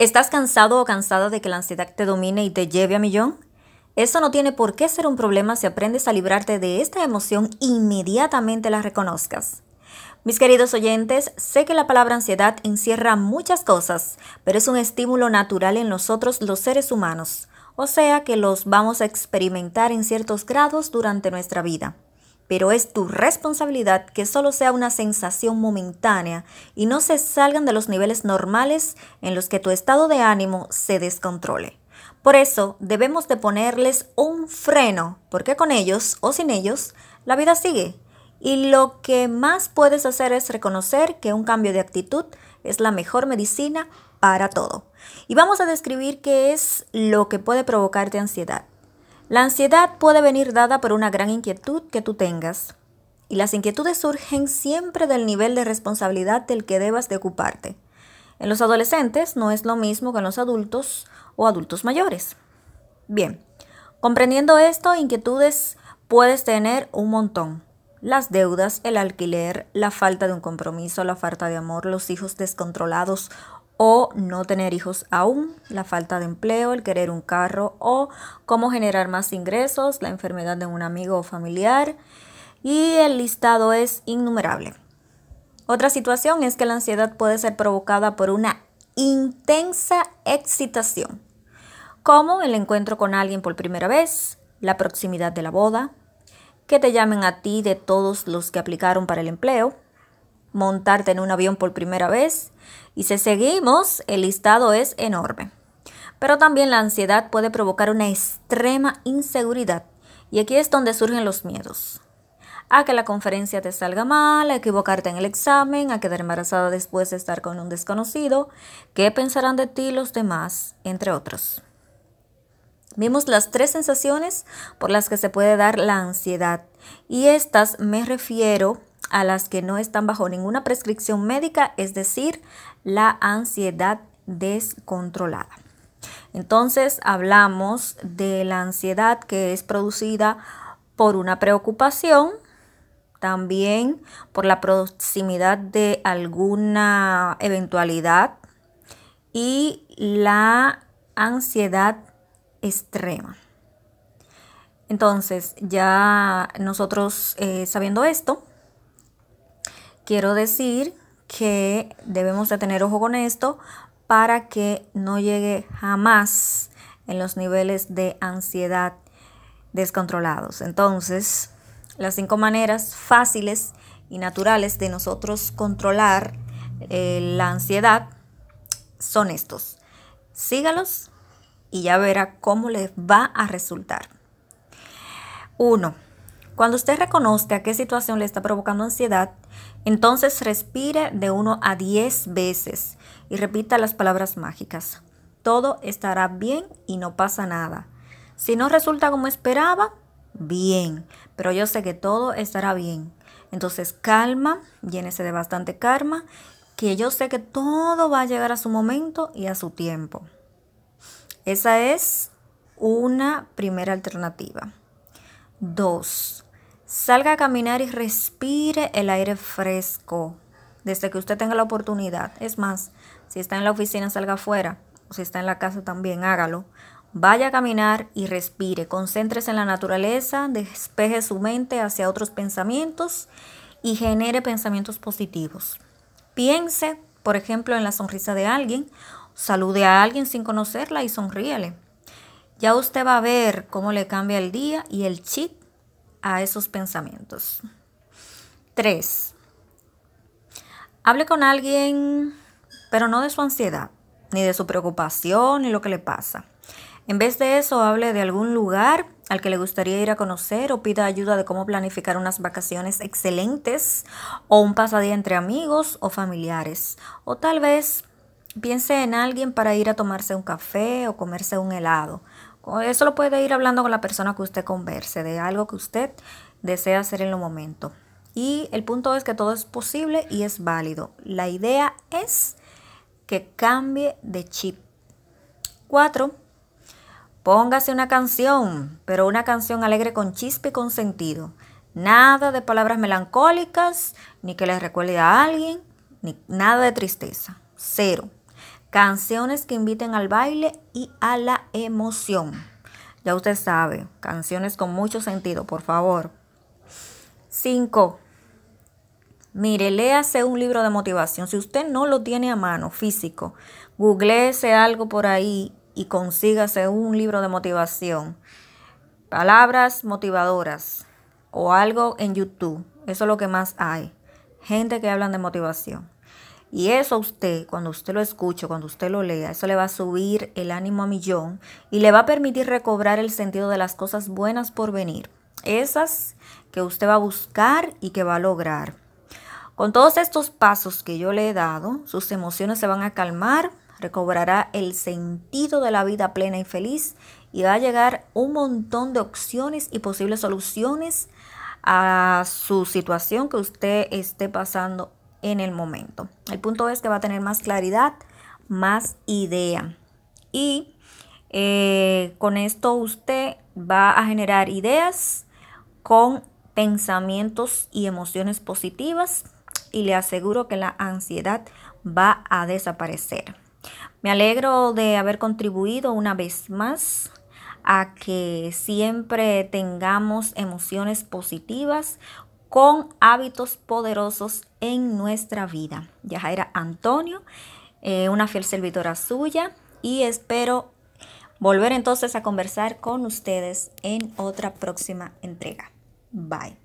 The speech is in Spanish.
¿Estás cansado o cansada de que la ansiedad te domine y te lleve a millón? Eso no tiene por qué ser un problema si aprendes a librarte de esta emoción inmediatamente la reconozcas. Mis queridos oyentes, sé que la palabra ansiedad encierra muchas cosas, pero es un estímulo natural en nosotros los seres humanos, o sea que los vamos a experimentar en ciertos grados durante nuestra vida pero es tu responsabilidad que solo sea una sensación momentánea y no se salgan de los niveles normales en los que tu estado de ánimo se descontrole. Por eso debemos de ponerles un freno, porque con ellos o sin ellos la vida sigue. Y lo que más puedes hacer es reconocer que un cambio de actitud es la mejor medicina para todo. Y vamos a describir qué es lo que puede provocarte ansiedad. La ansiedad puede venir dada por una gran inquietud que tú tengas. Y las inquietudes surgen siempre del nivel de responsabilidad del que debas de ocuparte. En los adolescentes no es lo mismo que en los adultos o adultos mayores. Bien, comprendiendo esto, inquietudes puedes tener un montón. Las deudas, el alquiler, la falta de un compromiso, la falta de amor, los hijos descontrolados o no tener hijos aún, la falta de empleo, el querer un carro o cómo generar más ingresos, la enfermedad de un amigo o familiar y el listado es innumerable. Otra situación es que la ansiedad puede ser provocada por una intensa excitación, como el encuentro con alguien por primera vez, la proximidad de la boda, que te llamen a ti de todos los que aplicaron para el empleo, montarte en un avión por primera vez y si seguimos, el listado es enorme. Pero también la ansiedad puede provocar una extrema inseguridad y aquí es donde surgen los miedos. A que la conferencia te salga mal, a equivocarte en el examen, a quedar embarazada después de estar con un desconocido, qué pensarán de ti los demás, entre otros. Vimos las tres sensaciones por las que se puede dar la ansiedad y estas me refiero a las que no están bajo ninguna prescripción médica, es decir, la ansiedad descontrolada. Entonces hablamos de la ansiedad que es producida por una preocupación, también por la proximidad de alguna eventualidad y la ansiedad extrema. Entonces, ya nosotros eh, sabiendo esto, quiero decir que debemos de tener ojo con esto para que no llegue jamás en los niveles de ansiedad descontrolados. Entonces, las cinco maneras fáciles y naturales de nosotros controlar eh, la ansiedad son estos. Sígalos y ya verá cómo les va a resultar. Uno, Cuando usted reconozca qué situación le está provocando ansiedad, entonces respire de 1 a 10 veces y repita las palabras mágicas. Todo estará bien y no pasa nada. Si no resulta como esperaba, bien, pero yo sé que todo estará bien. Entonces calma, llénese de bastante karma, que yo sé que todo va a llegar a su momento y a su tiempo. Esa es una primera alternativa. Dos, Salga a caminar y respire el aire fresco desde que usted tenga la oportunidad. Es más, si está en la oficina, salga afuera. O si está en la casa también, hágalo. Vaya a caminar y respire. Concéntrese en la naturaleza, despeje su mente hacia otros pensamientos y genere pensamientos positivos. Piense, por ejemplo, en la sonrisa de alguien. Salude a alguien sin conocerla y sonríele. Ya usted va a ver cómo le cambia el día y el chip a esos pensamientos. 3. Hable con alguien, pero no de su ansiedad, ni de su preocupación, ni lo que le pasa. En vez de eso, hable de algún lugar al que le gustaría ir a conocer o pida ayuda de cómo planificar unas vacaciones excelentes o un pasadía entre amigos o familiares. O tal vez piense en alguien para ir a tomarse un café o comerse un helado eso lo puede ir hablando con la persona que usted converse, de algo que usted desea hacer en el momento. Y el punto es que todo es posible y es válido. La idea es que cambie de chip. Cuatro, póngase una canción, pero una canción alegre con chispe y con sentido. Nada de palabras melancólicas, ni que le recuerde a alguien, ni nada de tristeza. Cero. Canciones que inviten al baile y a la emoción. Ya usted sabe, canciones con mucho sentido, por favor. 5. Mire, léase un libro de motivación. Si usted no lo tiene a mano, físico, googleese algo por ahí y consígase un libro de motivación. Palabras motivadoras o algo en YouTube. Eso es lo que más hay. Gente que hablan de motivación. Y eso a usted, cuando usted lo escuche, cuando usted lo lea, eso le va a subir el ánimo a millón y le va a permitir recobrar el sentido de las cosas buenas por venir. Esas que usted va a buscar y que va a lograr. Con todos estos pasos que yo le he dado, sus emociones se van a calmar, recobrará el sentido de la vida plena y feliz y va a llegar un montón de opciones y posibles soluciones a su situación que usted esté pasando en el momento. El punto es que va a tener más claridad, más idea. Y eh, con esto usted va a generar ideas con pensamientos y emociones positivas y le aseguro que la ansiedad va a desaparecer. Me alegro de haber contribuido una vez más a que siempre tengamos emociones positivas con hábitos poderosos en nuestra vida. Yajaira Antonio, eh, una fiel servidora suya y espero volver entonces a conversar con ustedes en otra próxima entrega. Bye.